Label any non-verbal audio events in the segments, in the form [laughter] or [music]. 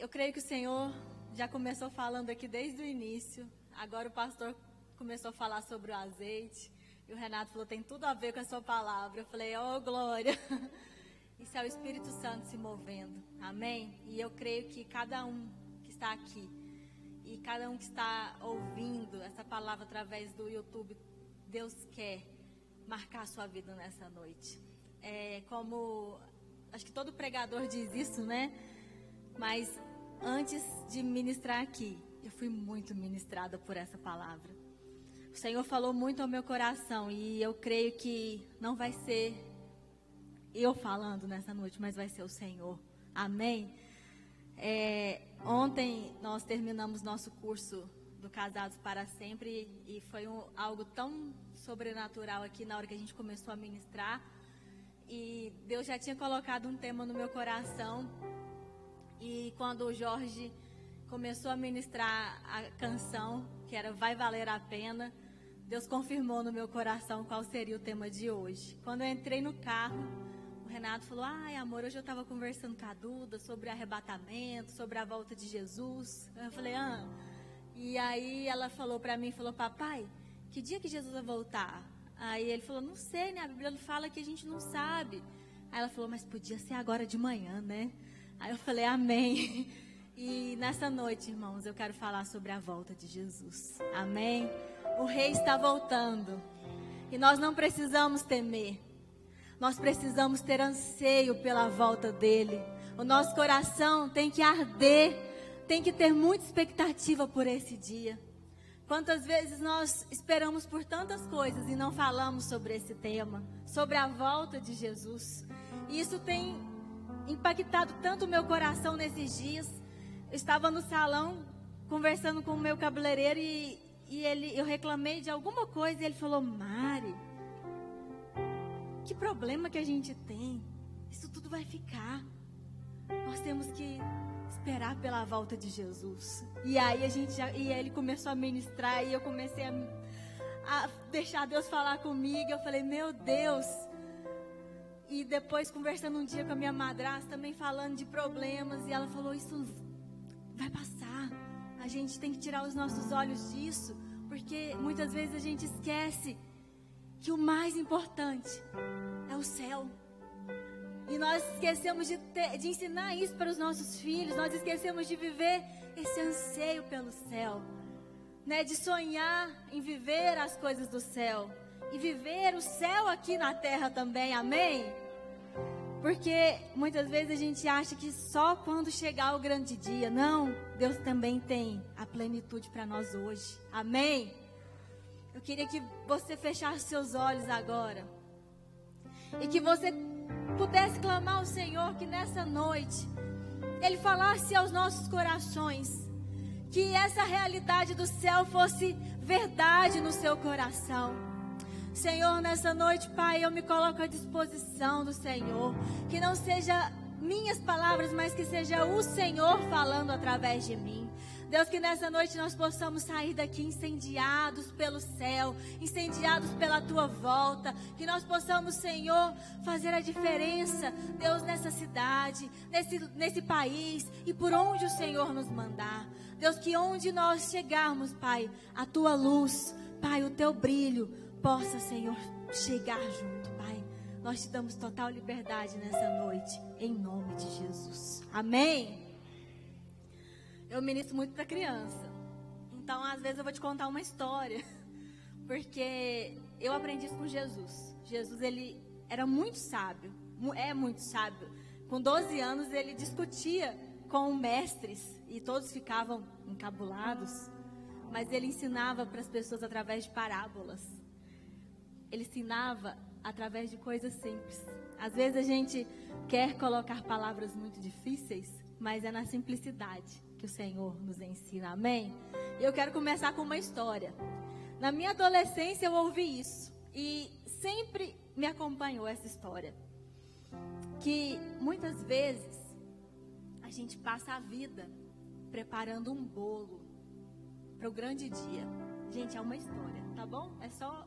eu creio que o Senhor já começou falando aqui desde o início. Agora o pastor começou a falar sobre o azeite. E o Renato falou: tem tudo a ver com a sua palavra. Eu falei: oh, glória. [laughs] Isso é o Espírito Santo se movendo. Amém? E eu creio que cada um que está aqui e cada um que está ouvindo essa palavra através do YouTube, Deus quer marcar a sua vida nessa noite. É como acho que todo pregador diz isso, né? Mas antes de ministrar aqui, eu fui muito ministrada por essa palavra. O Senhor falou muito ao meu coração e eu creio que não vai ser eu falando nessa noite, mas vai ser o Senhor. Amém? É, ontem nós terminamos nosso curso do Casados para Sempre e foi um, algo tão sobrenatural aqui na hora que a gente começou a ministrar. E Deus já tinha colocado um tema no meu coração. E quando o Jorge começou a ministrar a canção, que era Vai Valer a Pena, Deus confirmou no meu coração qual seria o tema de hoje. Quando eu entrei no carro, o Renato falou: Ai, amor, hoje eu estava conversando com a Duda sobre arrebatamento, sobre a volta de Jesus. Eu falei: Ah. E aí ela falou para mim: falou, Papai, que dia que Jesus vai voltar? Aí ele falou, não sei, né? A Bíblia fala que a gente não sabe. Aí ela falou, mas podia ser agora de manhã, né? Aí eu falei, amém. E nessa noite, irmãos, eu quero falar sobre a volta de Jesus. Amém? O rei está voltando. E nós não precisamos temer. Nós precisamos ter anseio pela volta dele. O nosso coração tem que arder, tem que ter muita expectativa por esse dia. Quantas vezes nós esperamos por tantas coisas e não falamos sobre esse tema, sobre a volta de Jesus. E isso tem impactado tanto o meu coração nesses dias. Eu estava no salão conversando com o meu cabeleireiro e, e ele, eu reclamei de alguma coisa e ele falou: Mari, que problema que a gente tem? Isso tudo vai ficar. Nós temos que esperar pela volta de Jesus. E aí a gente já, e ele começou a ministrar e eu comecei a, a deixar Deus falar comigo. Eu falei, meu Deus. E depois conversando um dia com a minha madrasta, também falando de problemas, e ela falou, isso vai passar. A gente tem que tirar os nossos olhos disso, porque muitas vezes a gente esquece que o mais importante é o céu. E nós esquecemos de, ter, de ensinar isso para os nossos filhos. Nós esquecemos de viver esse anseio pelo céu. Né? De sonhar em viver as coisas do céu. E viver o céu aqui na terra também. Amém? Porque muitas vezes a gente acha que só quando chegar o grande dia. Não, Deus também tem a plenitude para nós hoje. Amém? Eu queria que você fechasse seus olhos agora. E que você pudesse clamar ao Senhor que nessa noite Ele falasse aos nossos corações, que essa realidade do céu fosse verdade no seu coração. Senhor, nessa noite, Pai, eu me coloco à disposição do Senhor, que não seja minhas palavras, mas que seja o Senhor falando através de mim. Deus, que nessa noite nós possamos sair daqui incendiados pelo céu, incendiados pela tua volta. Que nós possamos, Senhor, fazer a diferença, Deus, nessa cidade, nesse, nesse país e por onde o Senhor nos mandar. Deus, que onde nós chegarmos, Pai, a tua luz, Pai, o teu brilho, possa, Senhor, chegar junto, Pai. Nós te damos total liberdade nessa noite, em nome de Jesus. Amém eu ministro muito para criança. Então, às vezes eu vou te contar uma história, [laughs] porque eu aprendi isso com Jesus. Jesus ele era muito sábio, é muito sábio. Com 12 anos ele discutia com mestres e todos ficavam encabulados, mas ele ensinava para as pessoas através de parábolas. Ele ensinava através de coisas simples. Às vezes a gente quer colocar palavras muito difíceis, mas é na simplicidade que o Senhor nos ensina. Amém? Eu quero começar com uma história. Na minha adolescência eu ouvi isso e sempre me acompanhou essa história. Que muitas vezes a gente passa a vida preparando um bolo para o grande dia. Gente, é uma história, tá bom? É só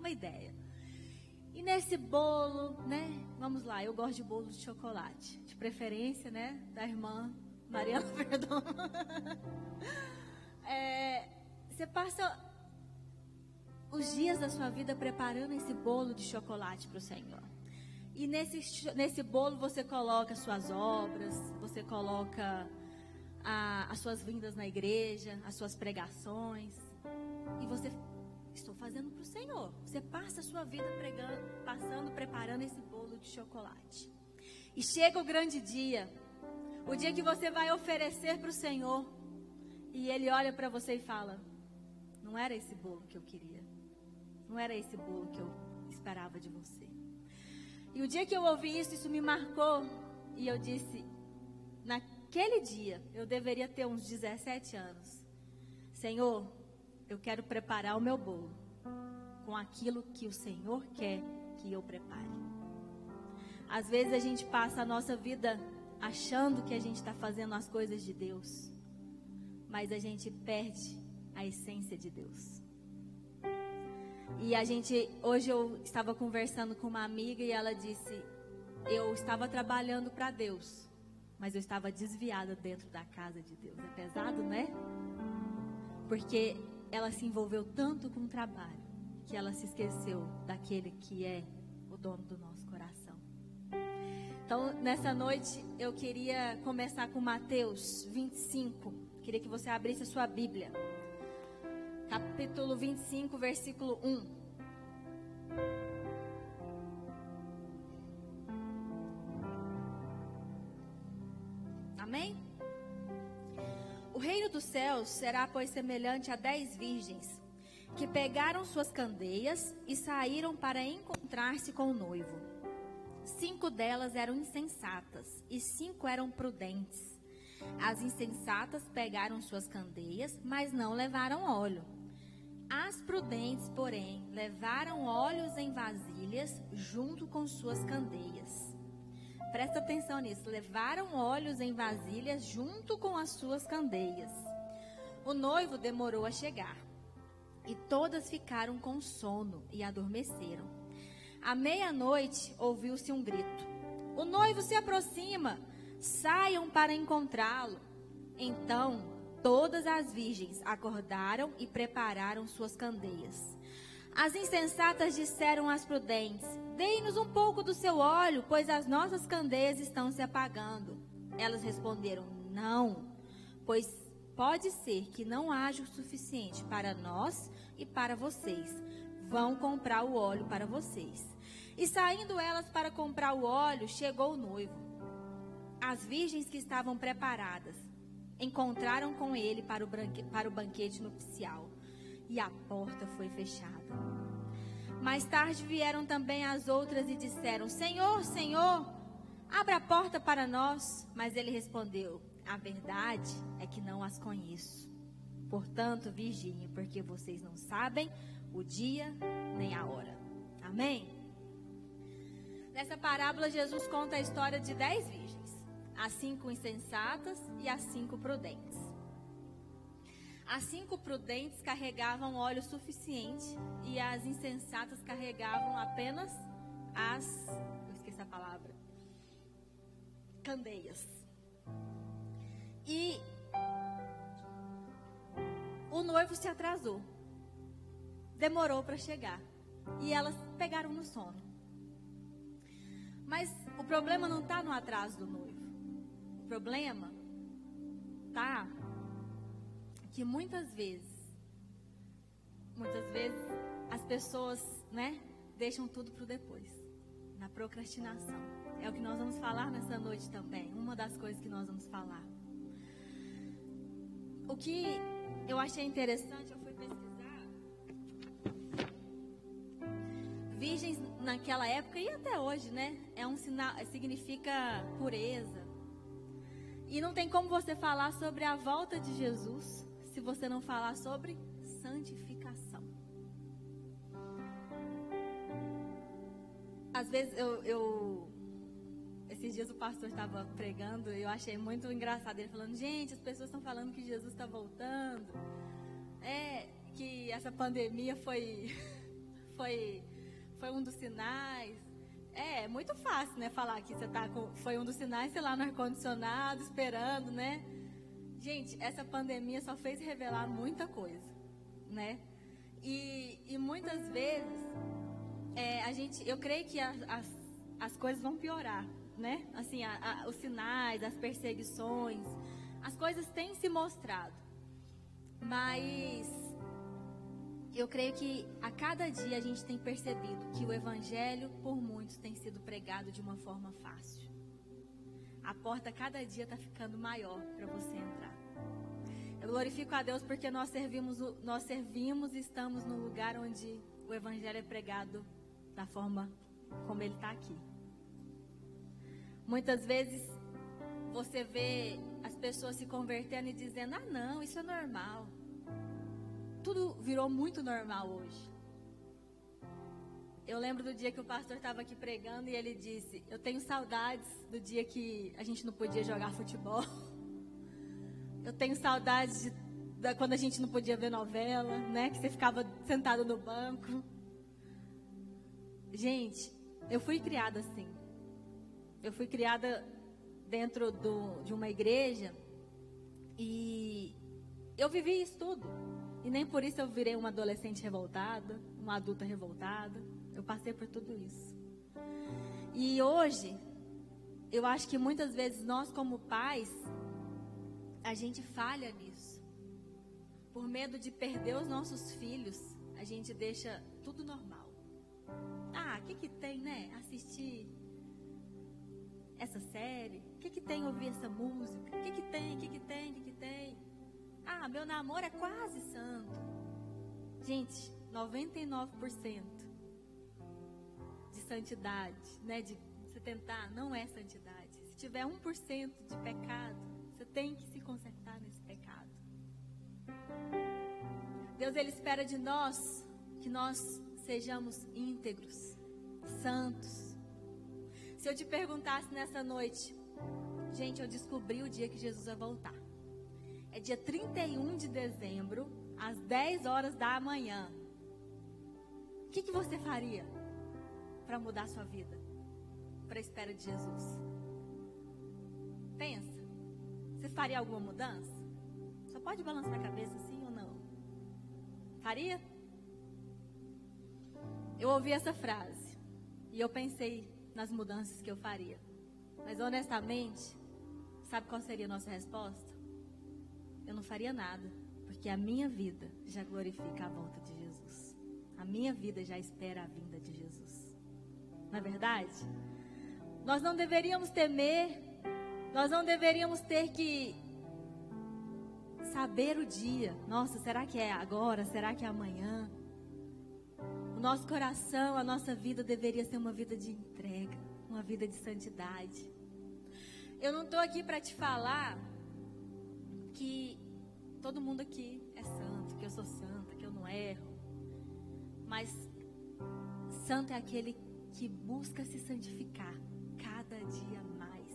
uma ideia. E nesse bolo, né? Vamos lá, eu gosto de bolo de chocolate. De preferência, né? Da irmã Mariana [laughs] Perdão. é, você passa os dias da sua vida preparando esse bolo de chocolate para o Senhor. E nesse, nesse bolo você coloca suas obras, você coloca a, as suas vindas na igreja, as suas pregações. Para o Senhor. Você passa a sua vida pregando, passando, preparando esse bolo de chocolate. E chega o grande dia, o dia que você vai oferecer para o Senhor. E Ele olha para você e fala: Não era esse bolo que eu queria. Não era esse bolo que eu esperava de você. E o dia que eu ouvi isso, isso me marcou. E eu disse: Naquele dia, eu deveria ter uns 17 anos. Senhor, eu quero preparar o meu bolo com aquilo que o Senhor quer que eu prepare. Às vezes a gente passa a nossa vida achando que a gente está fazendo as coisas de Deus, mas a gente perde a essência de Deus. E a gente, hoje eu estava conversando com uma amiga e ela disse: Eu estava trabalhando para Deus, mas eu estava desviada dentro da casa de Deus. É pesado, né? Porque ela se envolveu tanto com o trabalho que ela se esqueceu daquele que é o dono do nosso coração. Então, nessa noite, eu queria começar com Mateus 25. Queria que você abrisse a sua Bíblia capítulo 25, versículo 1. Amém? O reino dos céus será, pois, semelhante a dez virgens que pegaram suas candeias e saíram para encontrar-se com o noivo. Cinco delas eram insensatas e cinco eram prudentes. As insensatas pegaram suas candeias, mas não levaram óleo. As prudentes, porém, levaram óleos em vasilhas junto com suas candeias. Presta atenção nisso. Levaram óleos em vasilhas junto com as suas candeias. O noivo demorou a chegar. E todas ficaram com sono e adormeceram. À meia-noite ouviu-se um grito: O noivo se aproxima, saiam para encontrá-lo. Então Todas as virgens acordaram e prepararam suas candeias. As insensatas disseram às prudentes: Dei-nos um pouco do seu óleo, pois as nossas candeias estão se apagando. Elas responderam: Não, pois pode ser que não haja o suficiente para nós e para vocês. Vão comprar o óleo para vocês. E saindo elas para comprar o óleo, chegou o noivo. As virgens que estavam preparadas encontraram com ele para o, para o banquete nupcial. E a porta foi fechada. Mais tarde vieram também as outras e disseram: Senhor, Senhor, abra a porta para nós. Mas ele respondeu: A verdade é que não as conheço. Portanto, vigiem, porque vocês não sabem o dia nem a hora. Amém? Nessa parábola, Jesus conta a história de dez virgens as cinco insensatas e as cinco prudentes. As cinco prudentes carregavam óleo suficiente e as insensatas carregavam apenas as. Eu esqueci a palavra. Candeias. E o noivo se atrasou. Demorou para chegar. E elas pegaram no sono. Mas o problema não está no atraso do noivo problema tá que muitas vezes, muitas vezes as pessoas, né, deixam tudo para depois, na procrastinação. É o que nós vamos falar nessa noite também. Uma das coisas que nós vamos falar. O que eu achei interessante, eu fui pesquisar. Virgens naquela época e até hoje, né? É um sinal, significa pureza, e não tem como você falar sobre a volta de Jesus se você não falar sobre santificação. Às vezes eu, eu esses dias o pastor estava pregando e eu achei muito engraçado ele falando, gente, as pessoas estão falando que Jesus está voltando. É, que essa pandemia foi, [laughs] foi, foi um dos sinais. É, é muito fácil, né? Falar que você tá com, foi um dos sinais, sei lá, no ar-condicionado, esperando, né? Gente, essa pandemia só fez revelar muita coisa, né? E, e muitas vezes, é, a gente, eu creio que as, as, as coisas vão piorar, né? Assim, a, a, os sinais, as perseguições, as coisas têm se mostrado. Mas eu creio que a cada dia a gente tem percebido que o evangelho por muitos tem sido pregado de uma forma fácil. A porta cada dia está ficando maior para você entrar. Eu glorifico a Deus porque nós servimos, nós servimos e estamos no lugar onde o evangelho é pregado da forma como ele está aqui. Muitas vezes você vê as pessoas se convertendo e dizendo: ah, não, isso é normal. Tudo virou muito normal hoje. Eu lembro do dia que o pastor estava aqui pregando e ele disse: Eu tenho saudades do dia que a gente não podia jogar futebol. [laughs] Eu tenho saudades de, da, quando a gente não podia ver novela, né? Que você ficava sentado no banco. Gente, eu fui criada assim. Eu fui criada dentro do, de uma igreja e eu vivi isso tudo. E nem por isso eu virei uma adolescente revoltada, uma adulta revoltada. Eu passei por tudo isso. E hoje, eu acho que muitas vezes nós, como pais, a gente falha nisso. Por medo de perder os nossos filhos, a gente deixa tudo normal. Ah, o que, que tem, né? Assistir essa série? O que, que tem ouvir essa música? O que, que tem? O que, que tem? O que, que tem? Ah, meu namoro é quase santo. Gente, 99% de santidade, né? De você tentar, não é santidade. Se tiver 1% de pecado, você tem que se consertar nesse pecado. Deus, Ele espera de nós que nós sejamos íntegros, santos, se eu te perguntasse nessa noite, gente, eu descobri o dia que Jesus vai voltar. É dia 31 de dezembro, às 10 horas da manhã. O que, que você faria para mudar a sua vida? Para a espera de Jesus? Pensa. Você faria alguma mudança? Só pode balançar a cabeça sim ou não? Faria? Eu ouvi essa frase e eu pensei, nas mudanças que eu faria. Mas honestamente, sabe qual seria a nossa resposta? Eu não faria nada, porque a minha vida já glorifica a volta de Jesus. A minha vida já espera a vinda de Jesus. Na é verdade, nós não deveríamos temer, nós não deveríamos ter que saber o dia. Nossa, será que é agora? Será que é amanhã? O nosso coração, a nossa vida deveria ser uma vida de entrega, uma vida de santidade. Eu não estou aqui para te falar que todo mundo aqui é santo, que eu sou santa, que eu não erro. Mas santo é aquele que busca se santificar cada dia mais.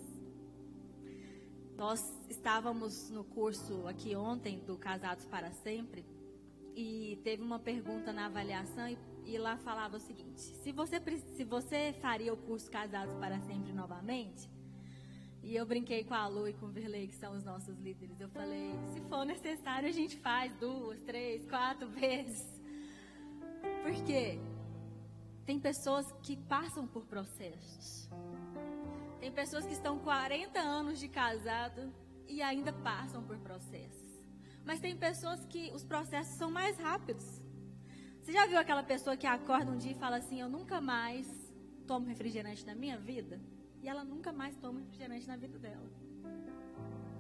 Nós estávamos no curso aqui ontem do Casados para Sempre e teve uma pergunta na avaliação e e lá falava o seguinte: se você, se você faria o curso Casados para Sempre novamente, e eu brinquei com a Lu e com o Verlei, que são os nossos líderes. Eu falei: se for necessário, a gente faz duas, três, quatro vezes. Por quê? Tem pessoas que passam por processos. Tem pessoas que estão 40 anos de casado e ainda passam por processos. Mas tem pessoas que os processos são mais rápidos. Você já viu aquela pessoa que acorda um dia e fala assim: Eu nunca mais tomo refrigerante na minha vida? E ela nunca mais toma refrigerante na vida dela.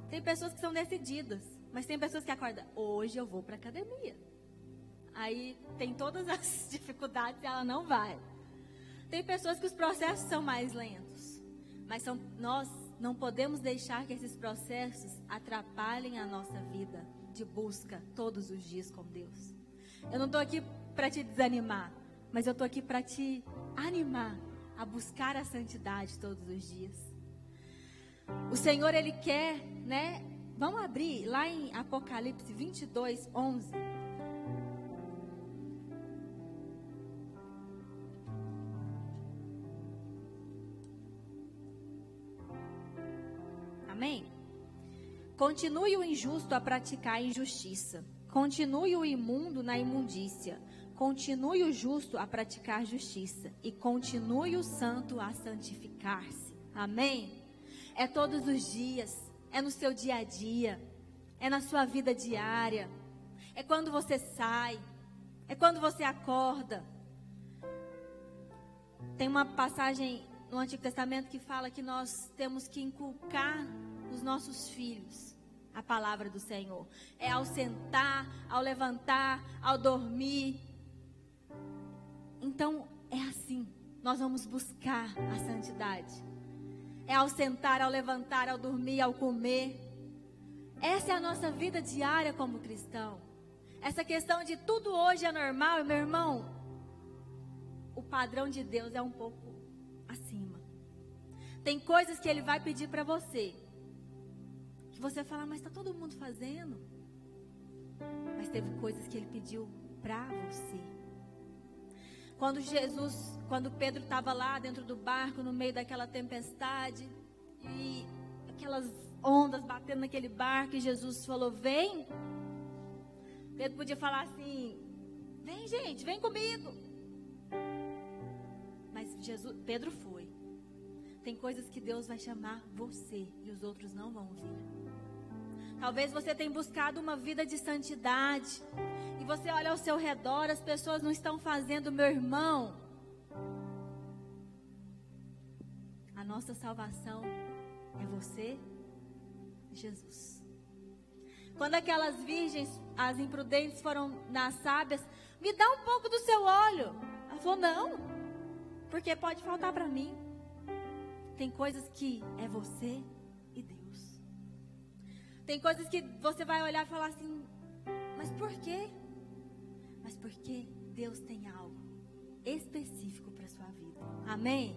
Tem pessoas que são decididas, mas tem pessoas que acordam: Hoje eu vou para academia. Aí tem todas as [laughs] dificuldades e ela não vai. Tem pessoas que os processos são mais lentos, mas são, nós não podemos deixar que esses processos atrapalhem a nossa vida de busca todos os dias com Deus. Eu não estou aqui para te desanimar, mas eu estou aqui para te animar a buscar a santidade todos os dias. O Senhor, Ele quer, né? Vamos abrir lá em Apocalipse 22, 11. Amém? Continue o injusto a praticar a injustiça. Continue o imundo na imundícia. Continue o justo a praticar justiça. E continue o santo a santificar-se. Amém? É todos os dias. É no seu dia a dia. É na sua vida diária. É quando você sai. É quando você acorda. Tem uma passagem no Antigo Testamento que fala que nós temos que inculcar nos nossos filhos a palavra do Senhor. É ao sentar, ao levantar, ao dormir. Então, é assim. Nós vamos buscar a santidade. É ao sentar, ao levantar, ao dormir, ao comer. Essa é a nossa vida diária como cristão. Essa questão de tudo hoje é normal, meu irmão. O padrão de Deus é um pouco acima. Tem coisas que ele vai pedir para você que você fala, mas está todo mundo fazendo. Mas teve coisas que ele pediu para você. Quando Jesus, quando Pedro estava lá dentro do barco, no meio daquela tempestade, e aquelas ondas batendo naquele barco, e Jesus falou: Vem. Pedro podia falar assim: Vem, gente, vem comigo. Mas Jesus, Pedro foi. Tem coisas que Deus vai chamar você e os outros não vão vir. Talvez você tenha buscado uma vida de santidade. E você olha ao seu redor, as pessoas não estão fazendo, meu irmão. A nossa salvação é você, Jesus. Quando aquelas virgens, as imprudentes, foram nas sábias, me dá um pouco do seu óleo. Ela falou: não, porque pode faltar para mim. Tem coisas que é você tem coisas que você vai olhar e falar assim, mas por quê? Mas porque Deus tem algo específico para sua vida. Amém?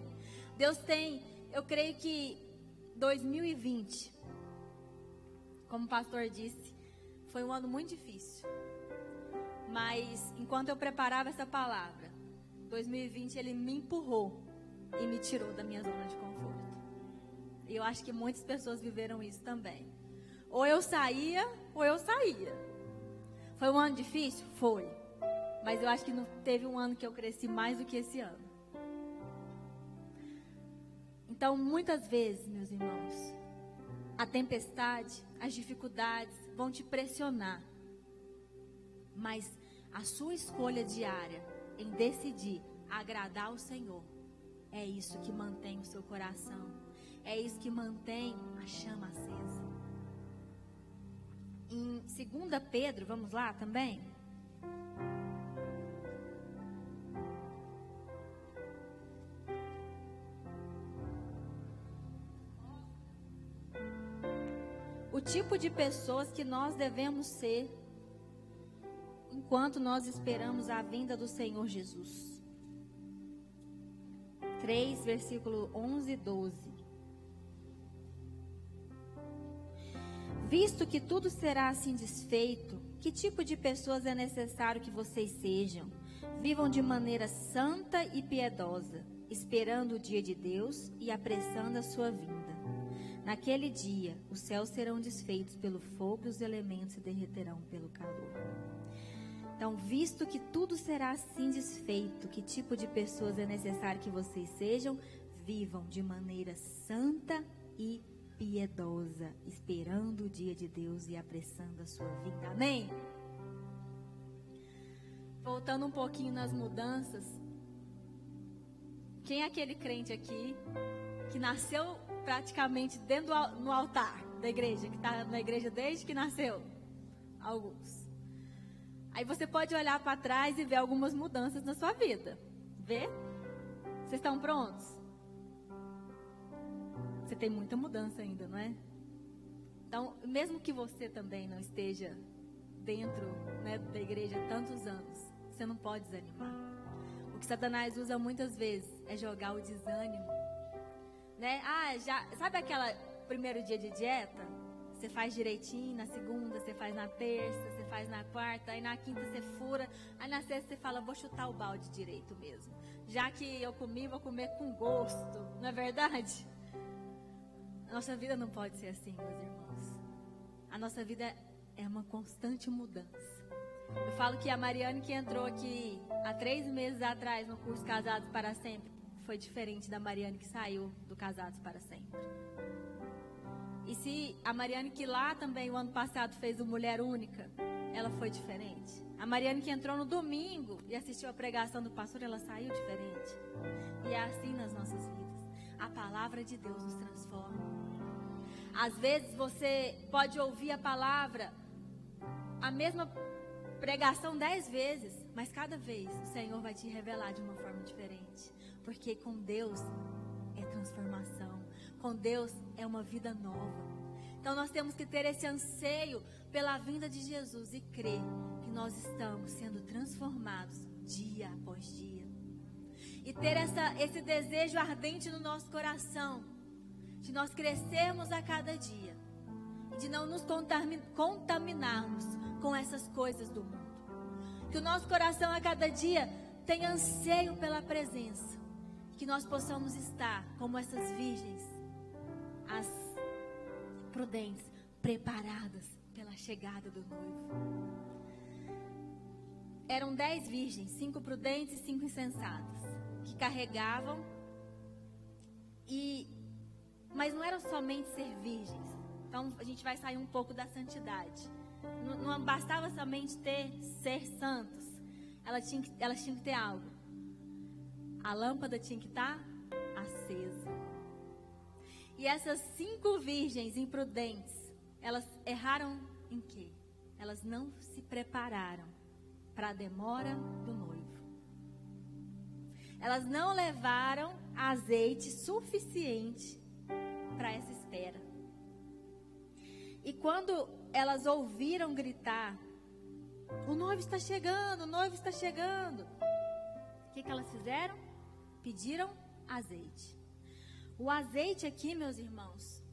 Deus tem, eu creio que 2020, como o pastor disse, foi um ano muito difícil. Mas enquanto eu preparava essa palavra, 2020 ele me empurrou e me tirou da minha zona de conforto. E eu acho que muitas pessoas viveram isso também. Ou eu saía, ou eu saía. Foi um ano difícil? Foi. Mas eu acho que não teve um ano que eu cresci mais do que esse ano. Então, muitas vezes, meus irmãos, a tempestade, as dificuldades vão te pressionar. Mas a sua escolha diária em decidir agradar o Senhor é isso que mantém o seu coração. É isso que mantém a chama acesa em 2 Pedro, vamos lá também? O tipo de pessoas que nós devemos ser enquanto nós esperamos a vinda do Senhor Jesus. 3, versículo 11 e 12. Visto que tudo será assim desfeito, que tipo de pessoas é necessário que vocês sejam? Vivam de maneira santa e piedosa, esperando o dia de Deus e apressando a sua vinda. Naquele dia, os céus serão desfeitos pelo fogo e os elementos se derreterão pelo calor. Então, visto que tudo será assim desfeito, que tipo de pessoas é necessário que vocês sejam? Vivam de maneira santa e piedosa, esperando o dia de Deus e apressando a sua vida. Amém? Voltando um pouquinho nas mudanças. Quem é aquele crente aqui que nasceu praticamente dentro do, no altar da igreja, que está na igreja desde que nasceu? Alguns. Aí você pode olhar para trás e ver algumas mudanças na sua vida. Vê? Vocês estão prontos? Você tem muita mudança ainda, não é? Então, mesmo que você também não esteja dentro né, da igreja há tantos anos, você não pode desanimar. O que Satanás usa muitas vezes é jogar o desânimo. Né? Ah, já, sabe aquela primeiro dia de dieta? Você faz direitinho, na segunda você faz na terça, você faz na quarta, aí na quinta você fura, aí na sexta você fala, vou chutar o balde direito mesmo. Já que eu comi, vou comer com gosto, não é verdade? Nossa vida não pode ser assim, meus irmãos. A nossa vida é uma constante mudança. Eu falo que a Mariane que entrou aqui há três meses atrás no curso Casados para Sempre foi diferente da Mariane que saiu do Casados para Sempre. E se a Mariane que lá também o ano passado fez o Mulher Única, ela foi diferente. A Mariane que entrou no domingo e assistiu a pregação do pastor, ela saiu diferente. E é assim nas nossas vidas. A palavra de Deus nos transforma. Às vezes você pode ouvir a palavra, a mesma pregação dez vezes, mas cada vez o Senhor vai te revelar de uma forma diferente. Porque com Deus é transformação. Com Deus é uma vida nova. Então nós temos que ter esse anseio pela vinda de Jesus e crer que nós estamos sendo transformados dia após dia. E ter essa, esse desejo ardente no nosso coração de nós crescermos a cada dia e de não nos contaminarmos com essas coisas do mundo. Que o nosso coração a cada dia tenha anseio pela presença, que nós possamos estar como essas virgens, as prudentes, preparadas pela chegada do noivo. Eram dez virgens, cinco prudentes e cinco insensatas, que carregavam e mas não era somente ser virgens. Então a gente vai sair um pouco da santidade. Não, não bastava somente ter ser santos. Ela tinha, elas tinham que ter algo. A lâmpada tinha que estar acesa. E essas cinco virgens imprudentes, elas erraram em quê? Elas não se prepararam para a demora do noivo. Elas não levaram azeite suficiente para essa espera. E quando elas ouviram gritar: O noivo está chegando, o noivo está chegando. O que, que elas fizeram? Pediram azeite. O azeite aqui, meus irmãos,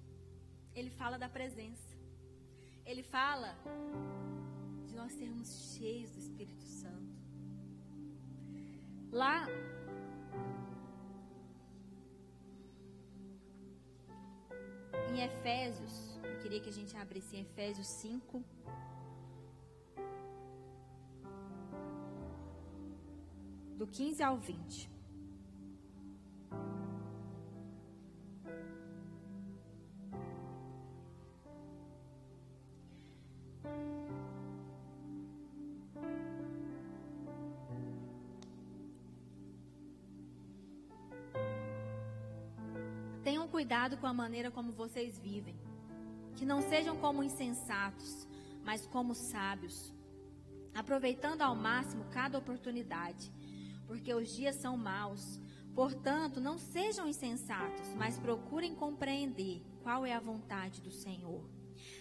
ele fala da presença. Ele fala de nós sermos cheios do Espírito Santo. Lá em Efésios, eu queria que a gente abrisse em Efésios 5. Do 15 ao 20. Cuidado com a maneira como vocês vivem. Que não sejam como insensatos, mas como sábios, aproveitando ao máximo cada oportunidade, porque os dias são maus. Portanto, não sejam insensatos, mas procurem compreender qual é a vontade do Senhor.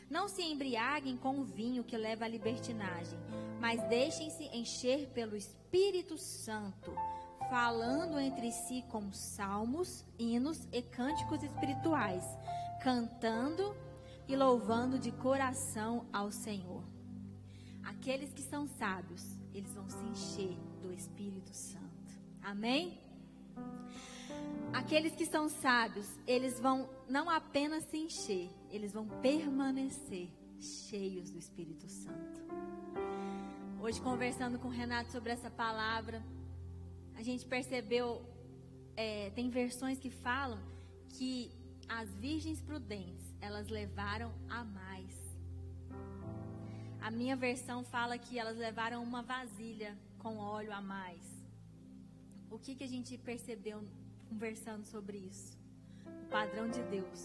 Não se embriaguem com o vinho que leva à libertinagem, mas deixem-se encher pelo Espírito Santo falando entre si com salmos, hinos e cânticos espirituais, cantando e louvando de coração ao Senhor. Aqueles que são sábios, eles vão se encher do Espírito Santo. Amém? Aqueles que são sábios, eles vão não apenas se encher, eles vão permanecer cheios do Espírito Santo. Hoje, conversando com o Renato sobre essa palavra, a gente percebeu, é, tem versões que falam que as virgens prudentes, elas levaram a mais. A minha versão fala que elas levaram uma vasilha com óleo a mais. O que, que a gente percebeu conversando sobre isso? O padrão de Deus,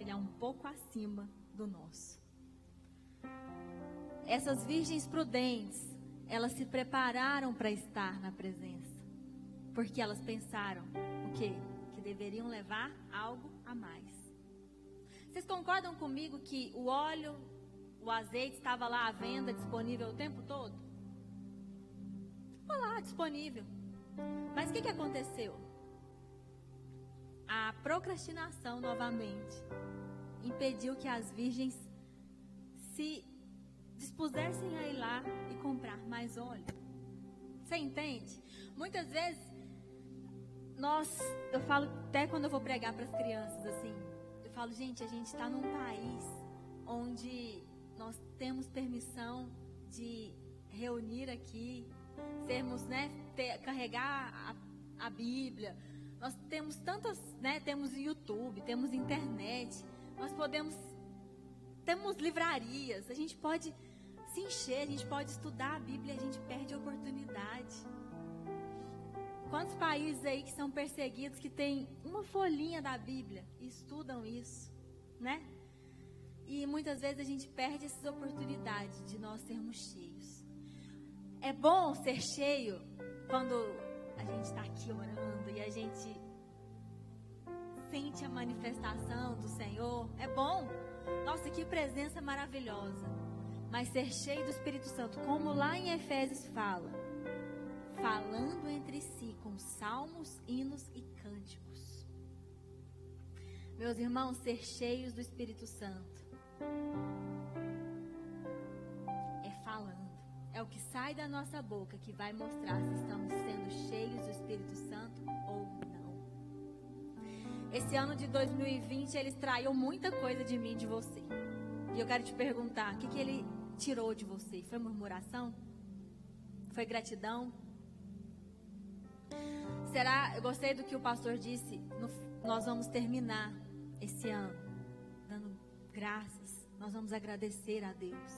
ele é um pouco acima do nosso. Essas virgens prudentes, elas se prepararam para estar na presença. Porque elas pensaram o quê? Que deveriam levar algo a mais. Vocês concordam comigo que o óleo, o azeite estava lá à venda, disponível o tempo todo? Estava lá, disponível. Mas o que, que aconteceu? A procrastinação novamente impediu que as virgens se dispusessem a ir lá e comprar mais óleo. Você entende? Muitas vezes nós, eu falo até quando eu vou pregar para as crianças assim, eu falo, gente, a gente está num país onde nós temos permissão de reunir aqui, sermos, né, ter, carregar a, a Bíblia. Nós temos tantas, né, temos YouTube, temos internet, nós podemos, temos livrarias, a gente pode se encher, a gente pode estudar a Bíblia, a gente perde a oportunidade. Quantos países aí que são perseguidos que tem uma folhinha da Bíblia e estudam isso, né? E muitas vezes a gente perde essas oportunidades de nós sermos cheios. É bom ser cheio quando a gente está aqui orando e a gente sente a manifestação do Senhor. É bom. Nossa, que presença maravilhosa. Mas ser cheio do Espírito Santo, como lá em Efésios fala, falando entre si com salmos, hinos e cânticos. Meus irmãos, ser cheios do Espírito Santo é falando. É o que sai da nossa boca que vai mostrar se estamos sendo cheios do Espírito Santo ou não. Esse ano de 2020 ele extraiu muita coisa de mim e de você. E eu quero te perguntar: o que, que ele tirou de você? Foi murmuração? Foi gratidão? Será? Eu gostei do que o pastor disse. No, nós vamos terminar esse ano dando graças nós vamos agradecer a Deus.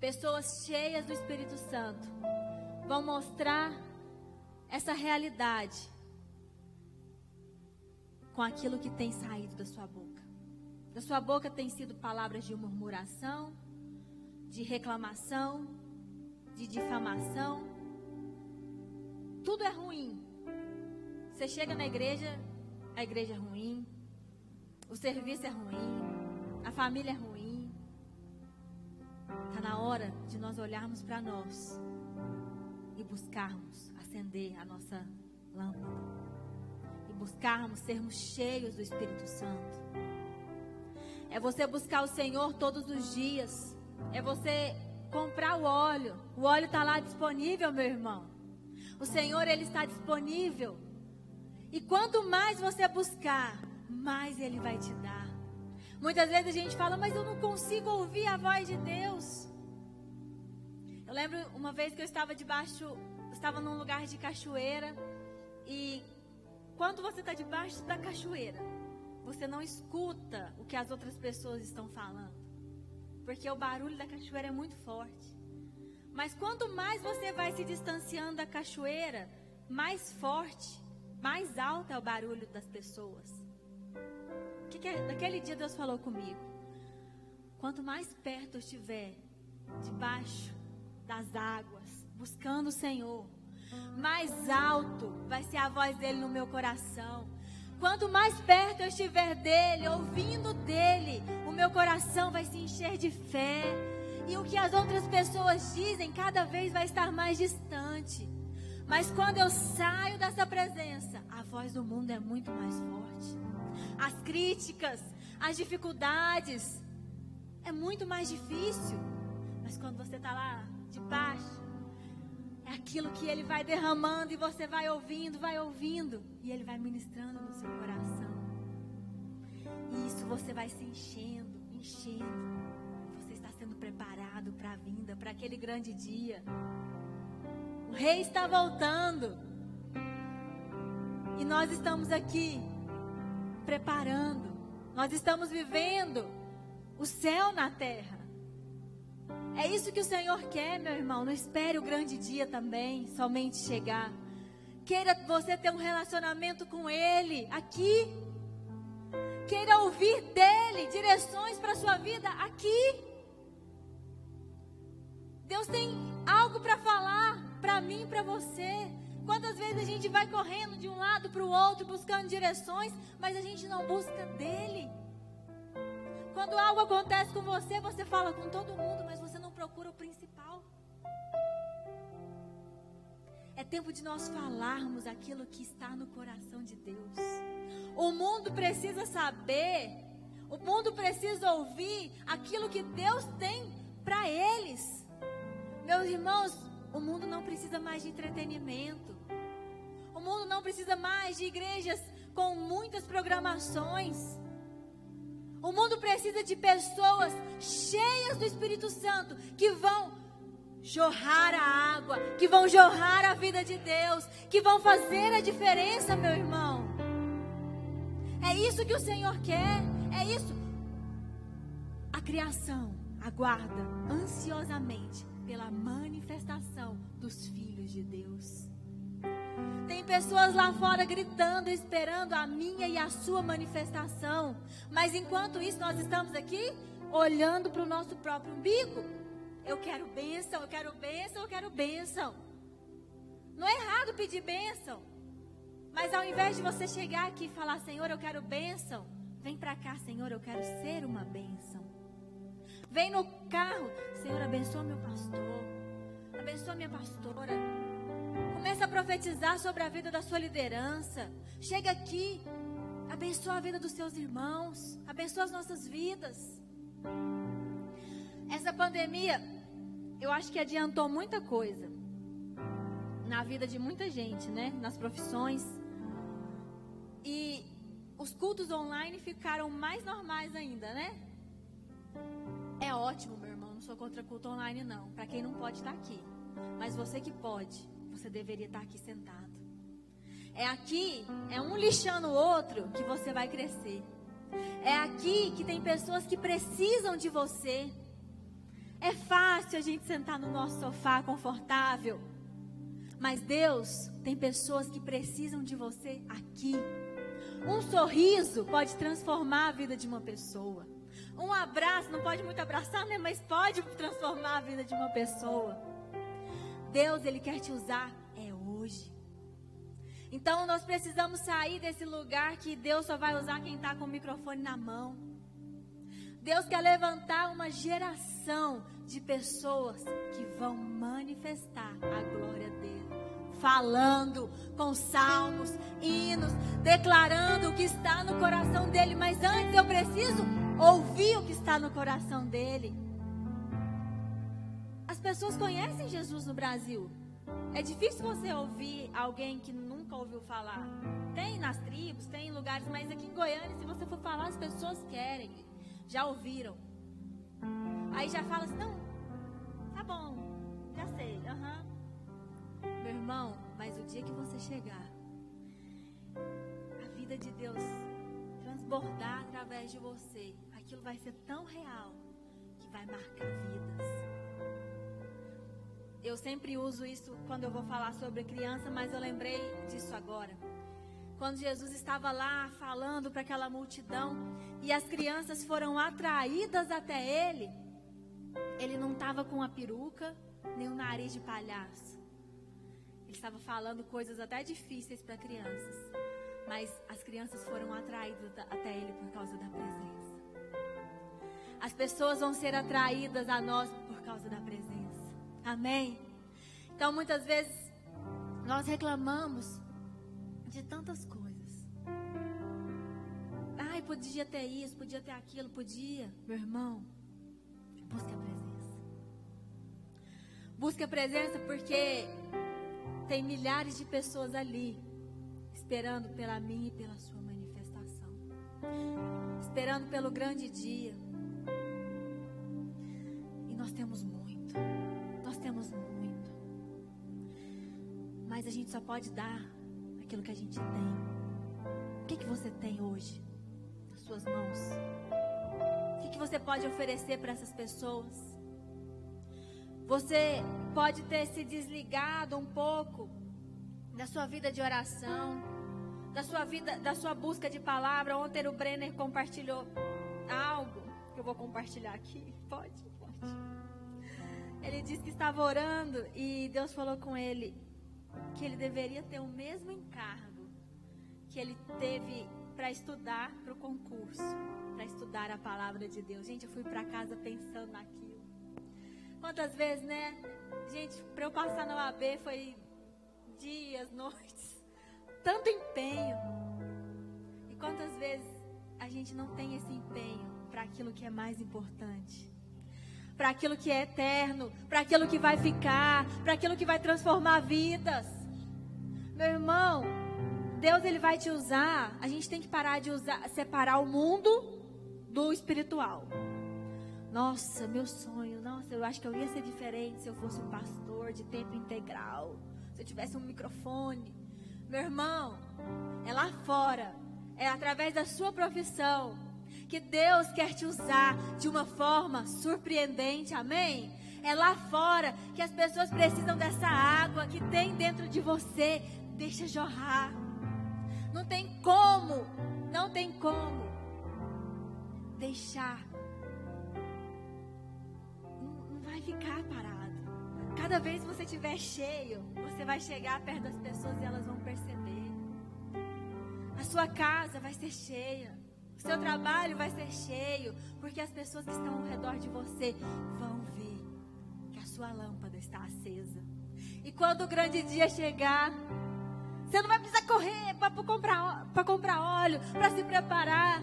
Pessoas cheias do Espírito Santo vão mostrar essa realidade com aquilo que tem saído da sua boca. Da sua boca tem sido palavras de murmuração, de reclamação, de difamação. Tudo é ruim. Você chega na igreja, a igreja é ruim, o serviço é ruim, a família é ruim. Está na hora de nós olharmos para nós e buscarmos acender a nossa lâmpada. E buscarmos sermos cheios do Espírito Santo. É você buscar o Senhor todos os dias. É você comprar o óleo. O óleo está lá disponível, meu irmão. O Senhor, Ele está disponível. E quanto mais você buscar, mais Ele vai te dar. Muitas vezes a gente fala, mas eu não consigo ouvir a voz de Deus. Eu lembro uma vez que eu estava debaixo, estava num lugar de cachoeira e quando você está debaixo da cachoeira, você não escuta o que as outras pessoas estão falando, porque o barulho da cachoeira é muito forte. Mas quanto mais você vai se distanciando da cachoeira, mais forte, mais alto é o barulho das pessoas que, que é? naquele dia Deus falou comigo? Quanto mais perto eu estiver, debaixo das águas, buscando o Senhor, mais alto vai ser a voz dele no meu coração. Quanto mais perto eu estiver dele, ouvindo dele, meu coração vai se encher de fé. E o que as outras pessoas dizem cada vez vai estar mais distante. Mas quando eu saio dessa presença, a voz do mundo é muito mais forte as críticas, as dificuldades. É muito mais difícil. Mas quando você está lá debaixo, é aquilo que ele vai derramando e você vai ouvindo, vai ouvindo. E ele vai ministrando no seu coração. Isso você vai se enchendo, enchendo. Você está sendo preparado para a vinda, para aquele grande dia. O rei está voltando. E nós estamos aqui preparando. Nós estamos vivendo o céu na terra. É isso que o Senhor quer, meu irmão. Não espere o grande dia também, somente chegar. Queira você ter um relacionamento com Ele aqui. Queira ouvir dele direções para a sua vida aqui. Deus tem algo para falar para mim e para você. Quantas vezes a gente vai correndo de um lado para o outro, buscando direções, mas a gente não busca dele. Quando algo acontece com você, você fala com todo mundo, mas você não procura o principal. É tempo de nós falarmos aquilo que está no coração de Deus. O mundo precisa saber, o mundo precisa ouvir aquilo que Deus tem para eles. Meus irmãos, o mundo não precisa mais de entretenimento mundo não precisa mais de igrejas com muitas programações. O mundo precisa de pessoas cheias do Espírito Santo que vão jorrar a água, que vão jorrar a vida de Deus, que vão fazer a diferença, meu irmão. É isso que o Senhor quer, é isso. A criação aguarda ansiosamente pela manifestação dos filhos de Deus. Tem pessoas lá fora gritando, esperando a minha e a sua manifestação. Mas enquanto isso, nós estamos aqui olhando para o nosso próprio umbigo. Eu quero bênção, eu quero bênção, eu quero bênção. Não é errado pedir bênção. Mas ao invés de você chegar aqui e falar, Senhor, eu quero bênção, vem para cá, Senhor, eu quero ser uma bênção. Vem no carro, Senhor, abençoa meu pastor, abençoa minha pastora. Começa a profetizar sobre a vida da sua liderança. Chega aqui, abençoa a vida dos seus irmãos, abençoa as nossas vidas. Essa pandemia, eu acho que adiantou muita coisa na vida de muita gente, né? Nas profissões. E os cultos online ficaram mais normais ainda, né? É ótimo, meu irmão. Não sou contra culto online, não. Para quem não pode estar aqui. Mas você que pode, você deveria estar aqui sentado. É aqui, é um lixando o outro que você vai crescer. É aqui que tem pessoas que precisam de você. É fácil a gente sentar no nosso sofá confortável. Mas Deus tem pessoas que precisam de você aqui. Um sorriso pode transformar a vida de uma pessoa. Um abraço, não pode muito abraçar, né? Mas pode transformar a vida de uma pessoa. Deus, Ele quer te usar é hoje. Então nós precisamos sair desse lugar que Deus só vai usar quem está com o microfone na mão. Deus quer levantar uma geração de pessoas que vão manifestar a glória dele. Falando com salmos, hinos, declarando o que está no coração dele. Mas antes eu preciso ouvir o que está no coração dele. As pessoas conhecem Jesus no Brasil. É difícil você ouvir alguém que nunca ouviu falar. Tem nas tribos, tem em lugares, mas aqui em Goiânia, se você for falar, as pessoas querem. Já ouviram. Aí já fala assim, não, tá bom, já sei, aham. Uhum. Meu irmão, mas o dia que você chegar, vida de Deus transbordar através de você, aquilo vai ser tão real que vai marcar vidas. Eu sempre uso isso quando eu vou falar sobre criança, mas eu lembrei disso agora. Quando Jesus estava lá falando para aquela multidão e as crianças foram atraídas até ele, ele não estava com a peruca nem o nariz de palhaço. Ele estava falando coisas até difíceis para crianças, mas as crianças foram atraídas até ele por causa da presença. As pessoas vão ser atraídas a nós por causa da presença. Amém? Então muitas vezes nós reclamamos de tantas coisas. Ai, podia ter isso, podia ter aquilo, podia. Meu irmão, busque a presença. Busque a presença porque tem milhares de pessoas ali esperando pela minha e pela sua manifestação. Esperando pelo grande dia. E nós temos muito temos muito. Mas a gente só pode dar aquilo que a gente tem. O que, que você tem hoje nas suas mãos? O que, que você pode oferecer para essas pessoas? Você pode ter se desligado um pouco da sua vida de oração, da sua vida, da sua busca de palavra. Ontem o Brenner compartilhou algo que eu vou compartilhar aqui. Pode? Pode. Ele disse que estava orando e Deus falou com ele que ele deveria ter o mesmo encargo que ele teve para estudar para o concurso, para estudar a palavra de Deus. Gente, eu fui para casa pensando naquilo. Quantas vezes, né? Gente, para eu passar na OAB foi dias, [laughs] noites, tanto empenho. E quantas vezes a gente não tem esse empenho para aquilo que é mais importante? para aquilo que é eterno, para aquilo que vai ficar, para aquilo que vai transformar vidas. Meu irmão, Deus ele vai te usar. A gente tem que parar de usar, separar o mundo do espiritual. Nossa, meu sonho, nossa, eu acho que eu ia ser diferente se eu fosse um pastor de tempo integral, se eu tivesse um microfone. Meu irmão, é lá fora, é através da sua profissão que Deus quer te usar de uma forma surpreendente, amém? É lá fora que as pessoas precisam dessa água que tem dentro de você, deixa jorrar. Não tem como, não tem como deixar ficar parado. Cada vez que você estiver cheio, você vai chegar perto das pessoas e elas vão. Sua casa vai ser cheia. O seu trabalho vai ser cheio. Porque as pessoas que estão ao redor de você vão ver que a sua lâmpada está acesa. E quando o grande dia chegar, você não vai precisar correr para comprar, comprar óleo, para se preparar.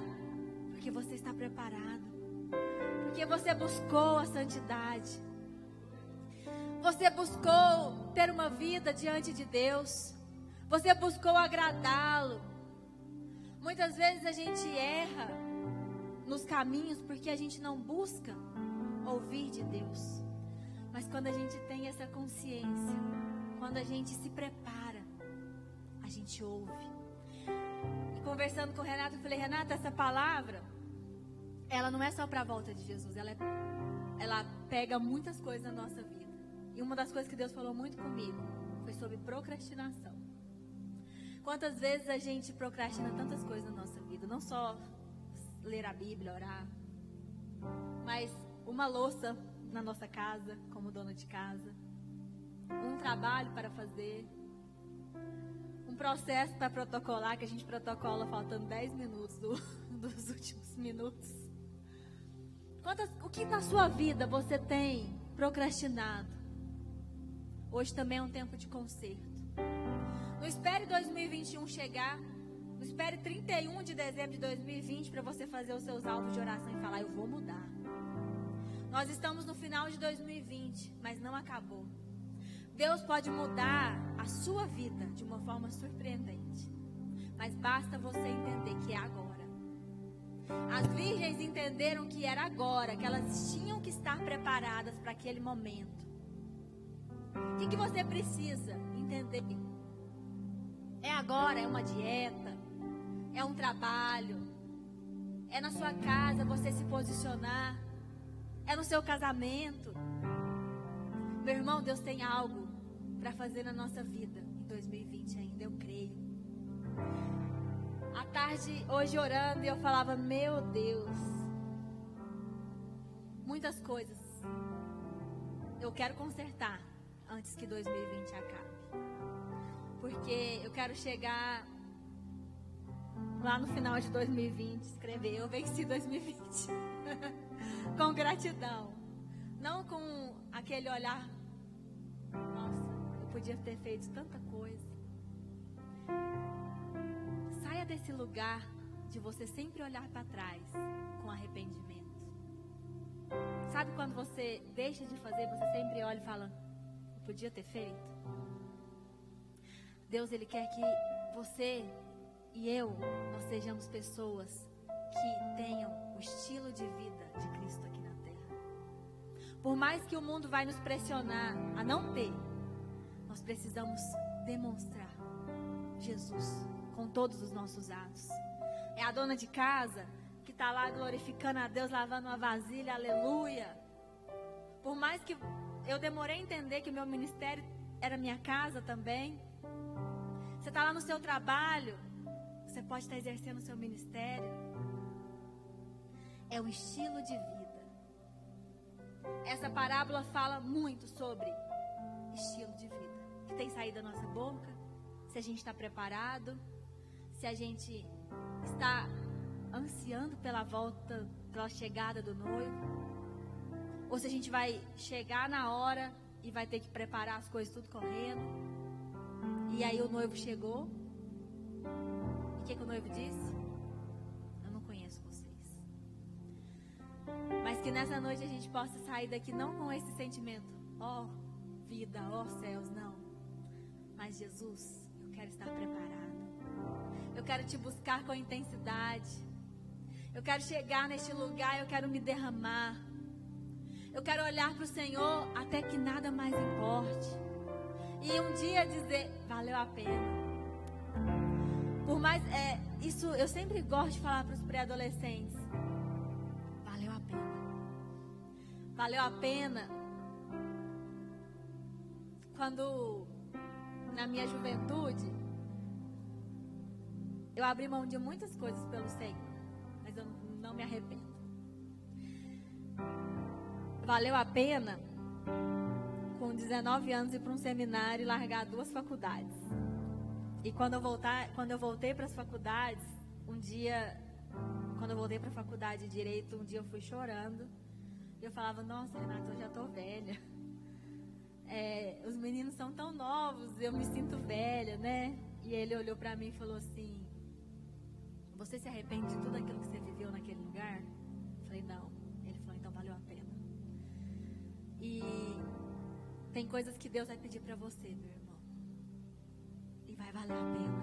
Porque você está preparado. Porque você buscou a santidade. Você buscou ter uma vida diante de Deus. Você buscou agradá-lo. Muitas vezes a gente erra nos caminhos porque a gente não busca ouvir de Deus. Mas quando a gente tem essa consciência, quando a gente se prepara, a gente ouve. E conversando com o Renato, eu falei: Renato, essa palavra, ela não é só para a volta de Jesus, ela, é, ela pega muitas coisas na nossa vida. E uma das coisas que Deus falou muito comigo foi sobre procrastinação. Quantas vezes a gente procrastina tantas coisas na nossa vida, não só ler a Bíblia, orar, mas uma louça na nossa casa, como dona de casa, um trabalho para fazer, um processo para protocolar, que a gente protocola faltando 10 minutos do, [laughs] dos últimos minutos. Quantas, o que na sua vida você tem procrastinado? Hoje também é um tempo de conserto. Não espere 2021 chegar. Não espere 31 de dezembro de 2020 para você fazer os seus alvos de oração e falar: Eu vou mudar. Nós estamos no final de 2020, mas não acabou. Deus pode mudar a sua vida de uma forma surpreendente. Mas basta você entender que é agora. As virgens entenderam que era agora, que elas tinham que estar preparadas para aquele momento. O que, que você precisa entender? É agora, é uma dieta, é um trabalho, é na sua casa você se posicionar, é no seu casamento. Meu irmão, Deus tem algo para fazer na nossa vida em 2020 ainda, eu creio. À tarde, hoje orando, eu falava: Meu Deus, muitas coisas eu quero consertar antes que 2020 acabe. Porque eu quero chegar lá no final de 2020, escrever eu venci 2020. [laughs] com gratidão. Não com aquele olhar, nossa, eu podia ter feito tanta coisa. Saia desse lugar de você sempre olhar para trás com arrependimento. Sabe quando você deixa de fazer, você sempre olha e fala: podia ter feito. Deus, Ele quer que você e eu, nós sejamos pessoas que tenham o estilo de vida de Cristo aqui na terra. Por mais que o mundo vai nos pressionar a não ter, nós precisamos demonstrar Jesus com todos os nossos atos. É a dona de casa que está lá glorificando a Deus, lavando uma vasilha, aleluia. Por mais que eu demorei a entender que o meu ministério era minha casa também. Você está lá no seu trabalho, você pode estar exercendo o seu ministério. É o estilo de vida. Essa parábola fala muito sobre estilo de vida. Que tem saído da nossa boca, se a gente está preparado, se a gente está ansiando pela volta, pela chegada do noivo ou se a gente vai chegar na hora e vai ter que preparar as coisas tudo correndo. E aí o noivo chegou. E o que, que o noivo disse? Eu não conheço vocês. Mas que nessa noite a gente possa sair daqui não com esse sentimento, ó oh, vida, ó oh, céus, não. Mas Jesus, eu quero estar preparado. Eu quero te buscar com intensidade. Eu quero chegar neste lugar, eu quero me derramar. Eu quero olhar para o Senhor até que nada mais importe. E um dia dizer, valeu a pena. Por mais, é, isso eu sempre gosto de falar para os pré-adolescentes. Valeu a pena. Valeu a pena. Quando, na minha juventude, eu abri mão de muitas coisas pelo Senhor mas eu não me arrependo. Valeu a pena, com 19 anos, ir para um seminário e largar duas faculdades. E quando eu, voltar, quando eu voltei para as faculdades, um dia, quando eu voltei para a faculdade de Direito, um dia eu fui chorando. E eu falava, nossa, Renata, eu já estou velha. É, os meninos são tão novos, eu me sinto velha, né? E ele olhou para mim e falou assim: você se arrepende de tudo aquilo que você viveu naquele lugar? Eu falei, não. Ele falou, então valeu a pena. E tem coisas que Deus vai pedir para você, meu irmão. E vai valer a pena.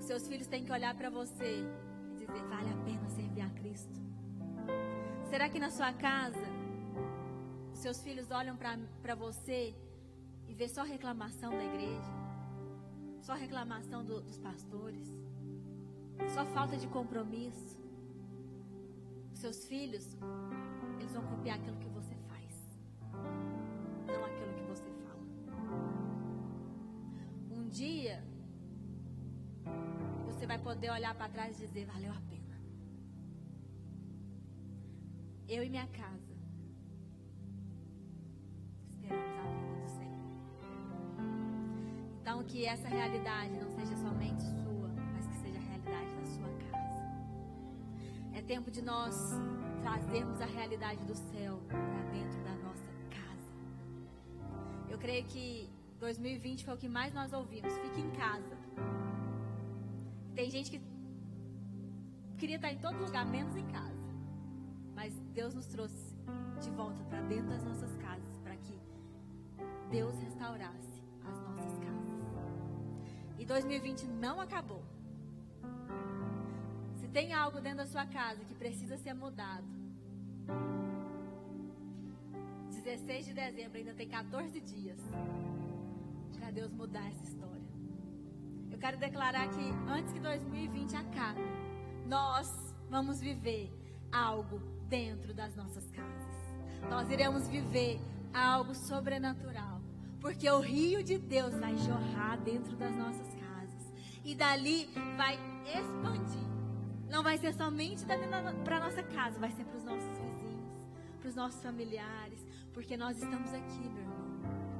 Seus filhos têm que olhar para você e dizer, vale a pena servir a Cristo. Será que na sua casa, seus filhos olham para você e vê só reclamação da igreja? Só reclamação do, dos pastores? só falta de compromisso. Seus filhos, eles vão copiar aquilo que dia, você vai poder olhar para trás e dizer: valeu a pena. Eu e minha casa esperamos a do Senhor. Então, que essa realidade não seja somente sua tempo de nós trazermos a realidade do céu para dentro da nossa casa. Eu creio que 2020 foi o que mais nós ouvimos. Fique em casa. Tem gente que queria estar em todo lugar, menos em casa. Mas Deus nos trouxe de volta para dentro das nossas casas, para que Deus restaurasse as nossas casas. E 2020 não acabou tem algo dentro da sua casa que precisa ser mudado. 16 de dezembro, ainda tem 14 dias para Deus mudar essa história. Eu quero declarar que antes que 2020 acabe, nós vamos viver algo dentro das nossas casas. Nós iremos viver algo sobrenatural, porque o rio de Deus vai jorrar dentro das nossas casas e dali vai expandir não vai ser somente para nossa casa, vai ser para os nossos vizinhos, para os nossos familiares, porque nós estamos aqui, meu irmão.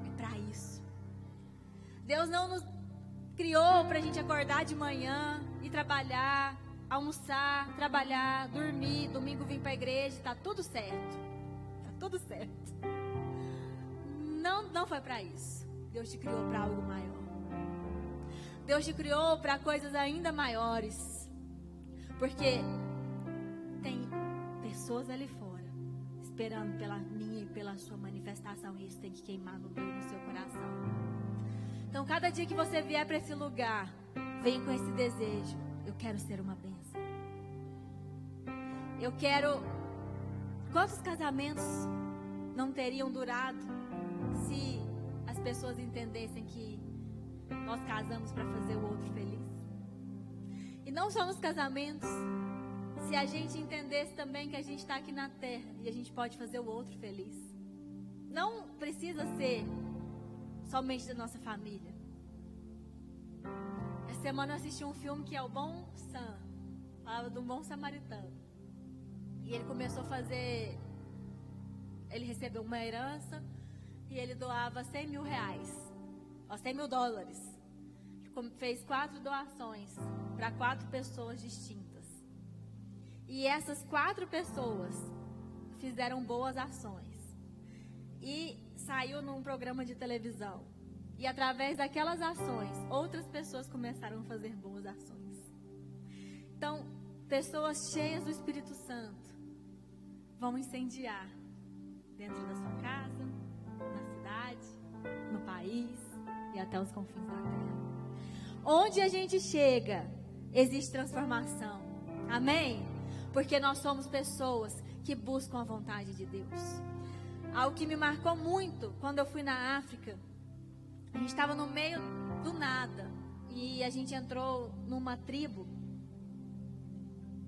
É para isso. Deus não nos criou para a gente acordar de manhã e trabalhar, almoçar, trabalhar, dormir, domingo vir para a igreja, tá tudo certo. Tá tudo certo. Não, não foi para isso. Deus te criou para algo maior. Deus te criou para coisas ainda maiores. Porque tem pessoas ali fora esperando pela minha e pela sua manifestação. E isso tem que queimar no meu no seu coração. Então, cada dia que você vier para esse lugar, vem com esse desejo. Eu quero ser uma bênção. Eu quero. Quantos casamentos não teriam durado se as pessoas entendessem que nós casamos para fazer o outro feliz? E não só nos casamentos. Se a gente entendesse também que a gente está aqui na terra e a gente pode fazer o outro feliz. Não precisa ser somente da nossa família. Essa semana eu assisti um filme que é o Bom Sam. Falava um bom samaritano. E ele começou a fazer. Ele recebeu uma herança e ele doava 100 mil reais. Ó, 100 mil dólares fez quatro doações para quatro pessoas distintas. E essas quatro pessoas fizeram boas ações. E saiu num programa de televisão. E através daquelas ações, outras pessoas começaram a fazer boas ações. Então, pessoas cheias do Espírito Santo vão incendiar dentro da sua casa, na cidade, no país e até os confins da terra. Onde a gente chega, existe transformação. Amém? Porque nós somos pessoas que buscam a vontade de Deus. Algo que me marcou muito quando eu fui na África, a gente estava no meio do nada e a gente entrou numa tribo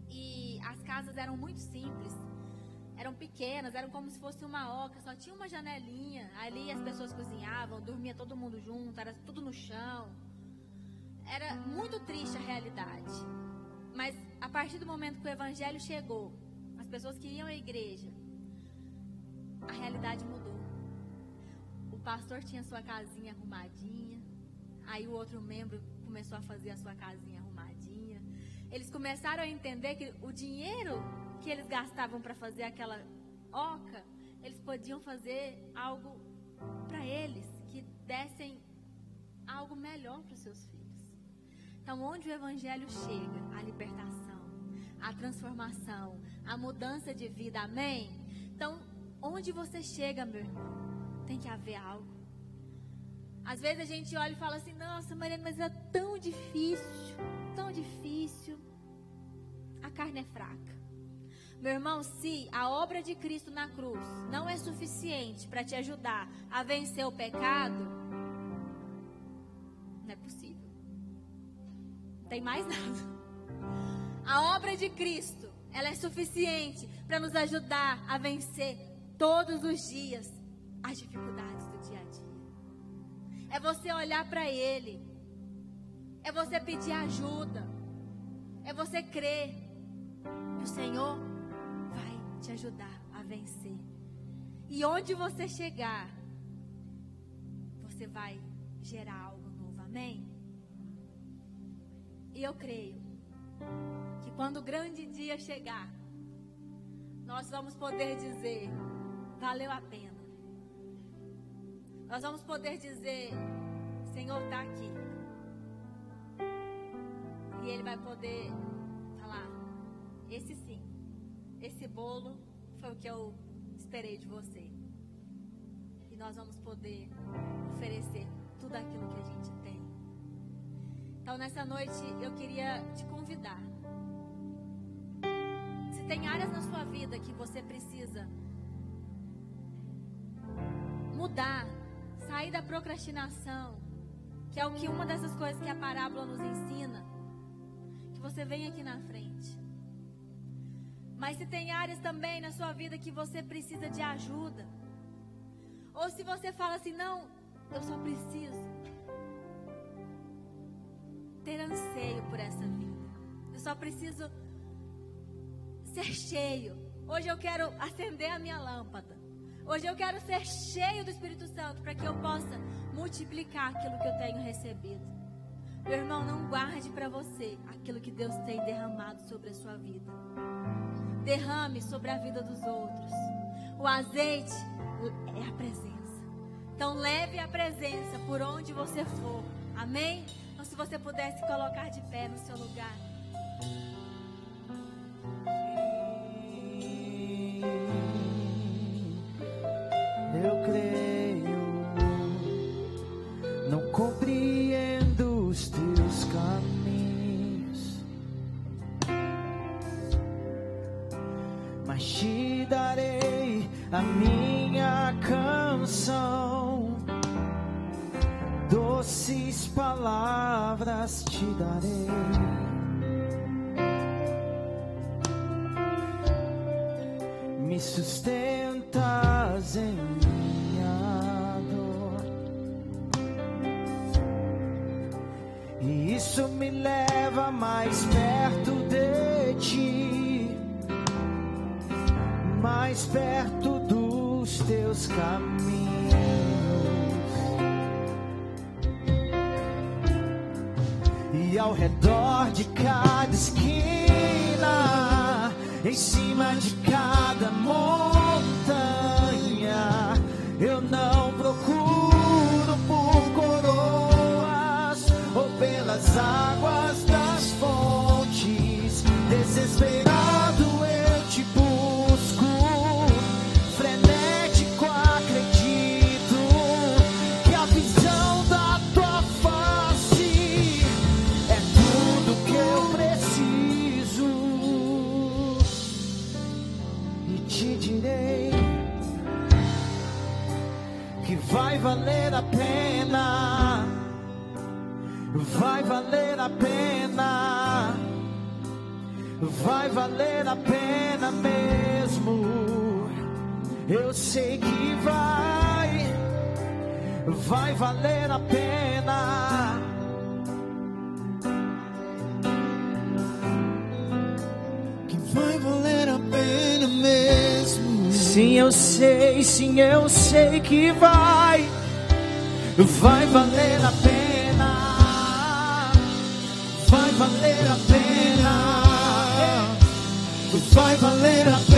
e as casas eram muito simples eram pequenas, eram como se fosse uma oca, só tinha uma janelinha. Ali as pessoas cozinhavam, dormia todo mundo junto, era tudo no chão. Era muito triste a realidade. Mas a partir do momento que o evangelho chegou, as pessoas que iam à igreja, a realidade mudou. O pastor tinha sua casinha arrumadinha, aí o outro membro começou a fazer a sua casinha arrumadinha. Eles começaram a entender que o dinheiro que eles gastavam para fazer aquela oca, eles podiam fazer algo para eles, que dessem algo melhor para os seus filhos. Então, onde o Evangelho chega, a libertação, a transformação, a mudança de vida, amém? Então, onde você chega, meu irmão, tem que haver algo. Às vezes a gente olha e fala assim: Nossa, Mariana, mas é tão difícil, tão difícil. A carne é fraca. Meu irmão, se a obra de Cristo na cruz não é suficiente para te ajudar a vencer o pecado, não é possível. Não tem mais [laughs] nada. A obra de Cristo, ela é suficiente para nos ajudar a vencer todos os dias as dificuldades do dia a dia. É você olhar para Ele. É você pedir ajuda. É você crer que o Senhor te ajudar a vencer. E onde você chegar, você vai gerar algo novo. Amém? E eu creio que quando o grande dia chegar, nós vamos poder dizer: valeu a pena. Nós vamos poder dizer: Senhor está aqui. E Ele vai poder falar: esse sim esse bolo foi o que eu esperei de você. E nós vamos poder oferecer tudo aquilo que a gente tem. Então, nessa noite, eu queria te convidar. Se tem áreas na sua vida que você precisa mudar, sair da procrastinação, que é o que uma dessas coisas que a parábola nos ensina, que você venha aqui na frente. Mas se tem áreas também na sua vida que você precisa de ajuda. Ou se você fala assim, não, eu só preciso ter anseio por essa vida. Eu só preciso ser cheio. Hoje eu quero acender a minha lâmpada. Hoje eu quero ser cheio do Espírito Santo para que eu possa multiplicar aquilo que eu tenho recebido. Meu irmão, não guarde para você aquilo que Deus tem derramado sobre a sua vida derrame sobre a vida dos outros. O azeite é a presença. Então leve a presença por onde você for. Amém? Então se você pudesse colocar de pé no seu lugar. Palavras te darei. Que vai valer a pena, vai valer a pena, vai valer a pena mesmo. Eu sei que vai, vai valer a pena. Sim, eu sei, sim, eu sei que vai, vai valer a pena, vai valer a pena, vai valer a pena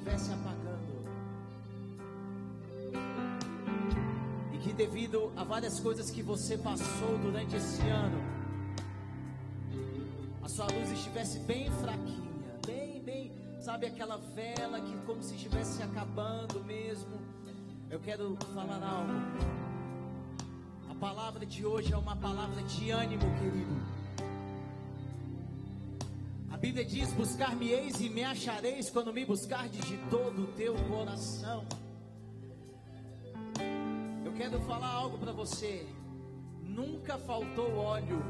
estivesse apagando. E que devido a várias coisas que você passou durante esse ano, a sua luz estivesse bem fraquinha, bem, bem, sabe aquela vela que como se estivesse se acabando mesmo. Eu quero falar algo. A palavra de hoje é uma palavra de ânimo, querido. Bíblia diz: Buscar-me-eis e me achareis quando me buscardes de todo o teu coração. Eu quero falar algo para você. Nunca faltou óleo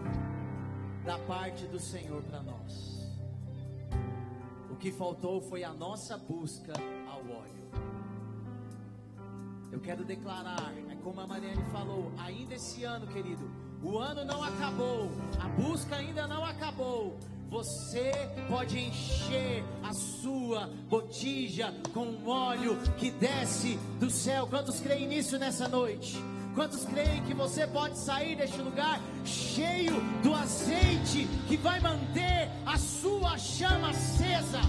da parte do Senhor para nós. O que faltou foi a nossa busca ao óleo. Eu quero declarar, é como a Mariane falou, ainda esse ano, querido, o ano não acabou, a busca ainda não acabou. Você pode encher a sua botija com um óleo que desce do céu. Quantos creem nisso nessa noite? Quantos creem que você pode sair deste lugar cheio do azeite que vai manter a sua chama acesa?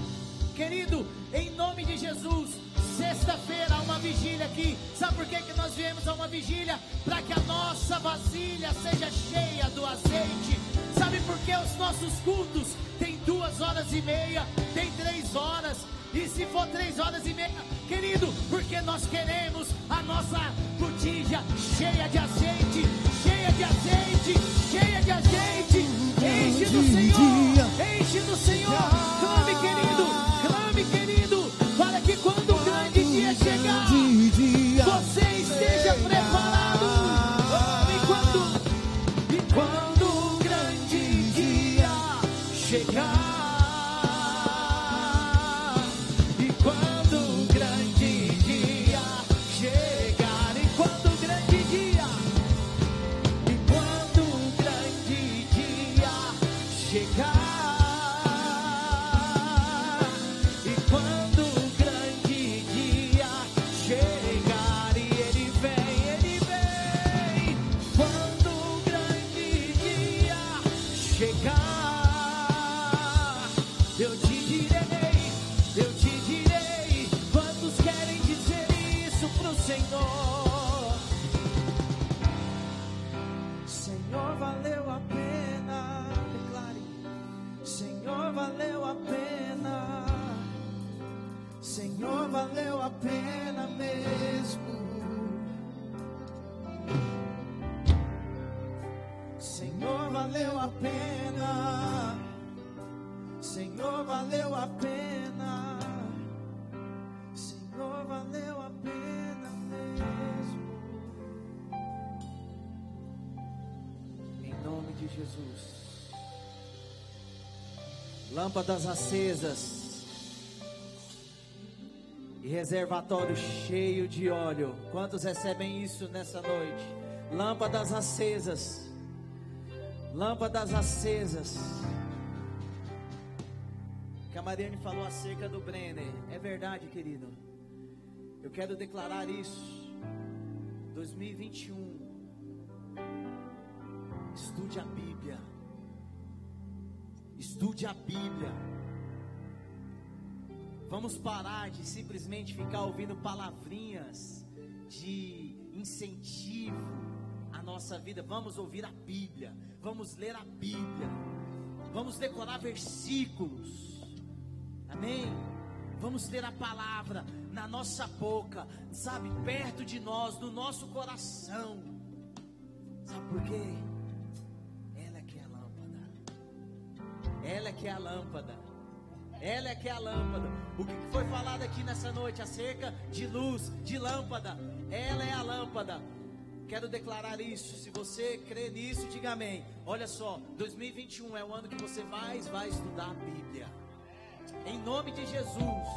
Querido, em nome de Jesus, sexta-feira há uma vigília aqui. Sabe por que, que nós viemos a uma vigília? Para que a nossa vasilha seja cheia do azeite. Sabe por que os nossos cultos têm duas horas e meia, tem três horas? E se for três horas e meia, querido, porque nós queremos a nossa botija cheia de azeite, cheia de azeite, cheia de azeite. Enche do Senhor, enche do Senhor. Lâmpadas acesas. E reservatório cheio de óleo. Quantos recebem isso nessa noite? Lâmpadas acesas. Lâmpadas acesas. Que a Mariane falou acerca do Brenner. É verdade, querido. Eu quero declarar isso. 2021. Estude a Bíblia. Estude a Bíblia. Vamos parar de simplesmente ficar ouvindo palavrinhas de incentivo à nossa vida. Vamos ouvir a Bíblia. Vamos ler a Bíblia. Vamos decorar versículos. Amém? Vamos ter a palavra na nossa boca, sabe, perto de nós, no nosso coração. Sabe por quê? Ela é que é a lâmpada. Ela é que é a lâmpada. O que foi falado aqui nessa noite acerca de luz, de lâmpada. Ela é a lâmpada. Quero declarar isso. Se você crê nisso, diga amém. Olha só, 2021 é o ano que você mais vai estudar a Bíblia. Em nome de Jesus.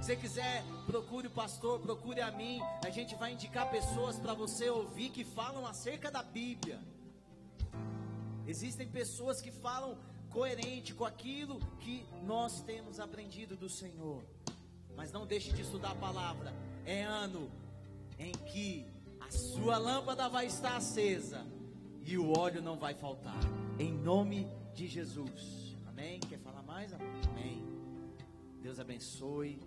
Se você quiser, procure o pastor, procure a mim. A gente vai indicar pessoas para você ouvir que falam acerca da Bíblia. Existem pessoas que falam coerente com aquilo que nós temos aprendido do Senhor. Mas não deixe de estudar a palavra. É ano em que a sua lâmpada vai estar acesa e o óleo não vai faltar. Em nome de Jesus. Amém? Quer falar mais? Amém. Deus abençoe.